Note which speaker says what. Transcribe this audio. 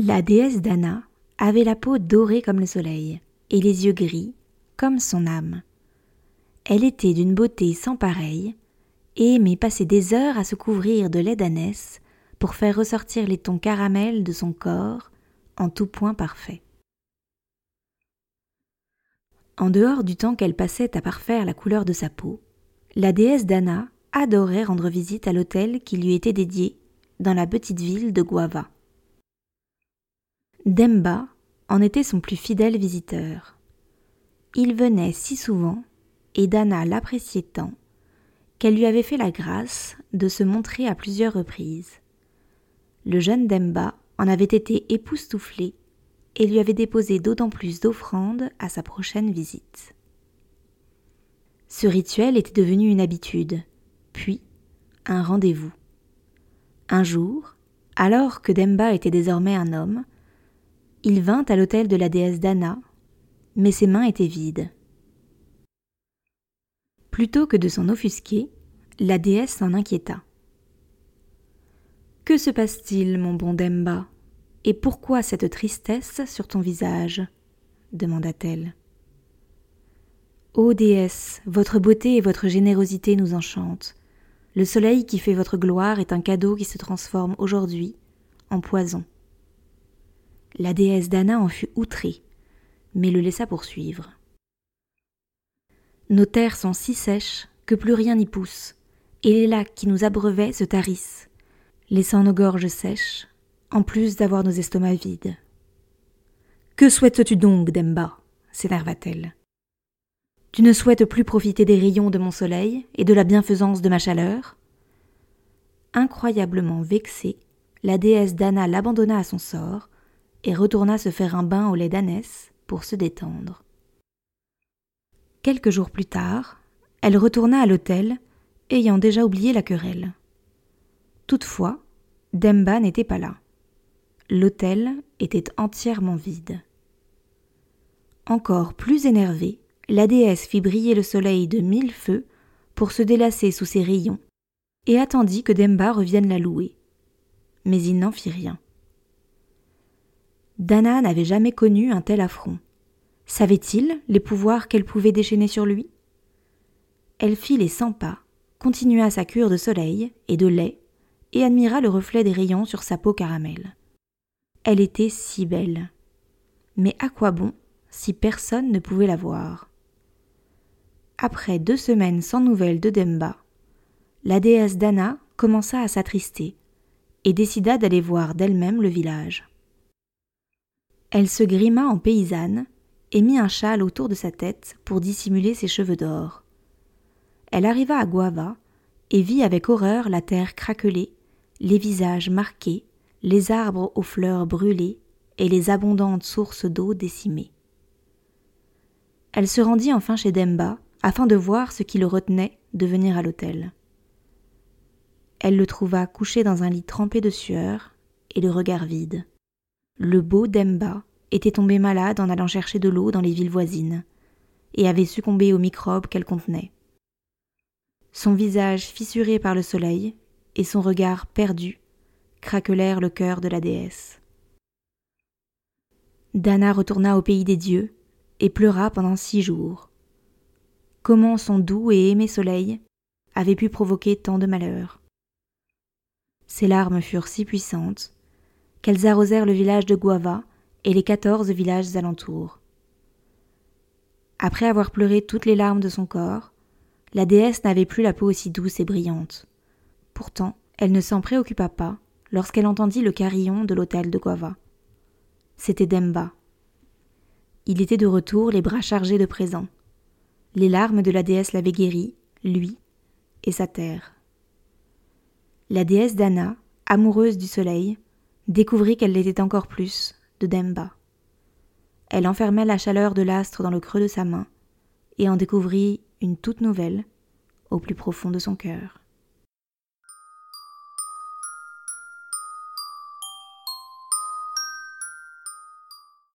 Speaker 1: La déesse Dana avait la peau dorée comme le soleil et les yeux gris comme son âme. Elle était d'une beauté sans pareille et aimait passer des heures à se couvrir de lait d'ânesse pour faire ressortir les tons caramels de son corps en tout point parfait. En dehors du temps qu'elle passait à parfaire la couleur de sa peau, la déesse Dana adorait rendre visite à l'hôtel qui lui était dédié dans la petite ville de Guava. Demba en était son plus fidèle visiteur. Il venait si souvent, et Dana l'appréciait tant, qu'elle lui avait fait la grâce de se montrer à plusieurs reprises. Le jeune Demba en avait été époustouflé et lui avait déposé d'autant plus d'offrandes à sa prochaine visite. Ce rituel était devenu une habitude, puis un rendez-vous. Un jour, alors que Demba était désormais un homme, il vint à l'hôtel de la déesse Dana, mais ses mains étaient vides. Plutôt que de s'en offusquer, la déesse s'en inquiéta. Que se passe-t-il, mon bon Demba? Et pourquoi cette tristesse sur ton visage? demanda-t-elle. Ô déesse, votre beauté et votre générosité nous enchantent. Le soleil qui fait votre gloire est un cadeau qui se transforme aujourd'hui en poison. La déesse Dana en fut outrée, mais le laissa poursuivre. Nos terres sont si sèches que plus rien n'y pousse, et les lacs qui nous abreuvaient se tarissent, laissant nos gorges sèches, en plus d'avoir nos estomacs vides. Que souhaites-tu donc, Demba? s'énerva-t-elle. Tu ne souhaites plus profiter des rayons de mon soleil et de la bienfaisance de ma chaleur? Incroyablement vexée, la déesse Dana l'abandonna à son sort et retourna se faire un bain au lait d'ânesse pour se détendre. Quelques jours plus tard, elle retourna à l'hôtel, ayant déjà oublié la querelle. Toutefois, Demba n'était pas là. L'hôtel était entièrement vide. Encore plus énervée, la déesse fit briller le soleil de mille feux pour se délasser sous ses rayons, et attendit que Demba revienne la louer. Mais il n'en fit rien. Dana n'avait jamais connu un tel affront. Savait-il les pouvoirs qu'elle pouvait déchaîner sur lui? Elle fit les cent pas, continua sa cure de soleil et de lait, et admira le reflet des rayons sur sa peau caramel. Elle était si belle. Mais à quoi bon si personne ne pouvait la voir? Après deux semaines sans nouvelles de Demba, la déesse Dana commença à s'attrister et décida d'aller voir d'elle-même le village. Elle se grima en paysanne et mit un châle autour de sa tête pour dissimuler ses cheveux d'or. Elle arriva à Guava et vit avec horreur la terre craquelée, les visages marqués, les arbres aux fleurs brûlées et les abondantes sources d'eau décimées. Elle se rendit enfin chez Demba afin de voir ce qui le retenait de venir à l'hôtel. Elle le trouva couché dans un lit trempé de sueur et le regard vide. Le beau Demba était tombé malade en allant chercher de l'eau dans les villes voisines, et avait succombé aux microbes qu'elle contenait. Son visage fissuré par le soleil et son regard perdu craquelèrent le cœur de la déesse. Dana retourna au pays des dieux et pleura pendant six jours. Comment son doux et aimé soleil avait pu provoquer tant de malheur Ses larmes furent si puissantes qu'elles arrosèrent le village de Guava et les quatorze villages alentours. Après avoir pleuré toutes les larmes de son corps, la déesse n'avait plus la peau aussi douce et brillante. Pourtant, elle ne s'en préoccupa pas lorsqu'elle entendit le carillon de l'hôtel de Guava. C'était Demba. Il était de retour, les bras chargés de présents. Les larmes de la déesse l'avaient guéri, lui et sa terre. La déesse Dana, amoureuse du soleil, découvrit qu'elle l'était encore plus de Demba. Elle enfermait la chaleur de l'astre dans le creux de sa main et en découvrit une toute nouvelle au plus profond de son cœur.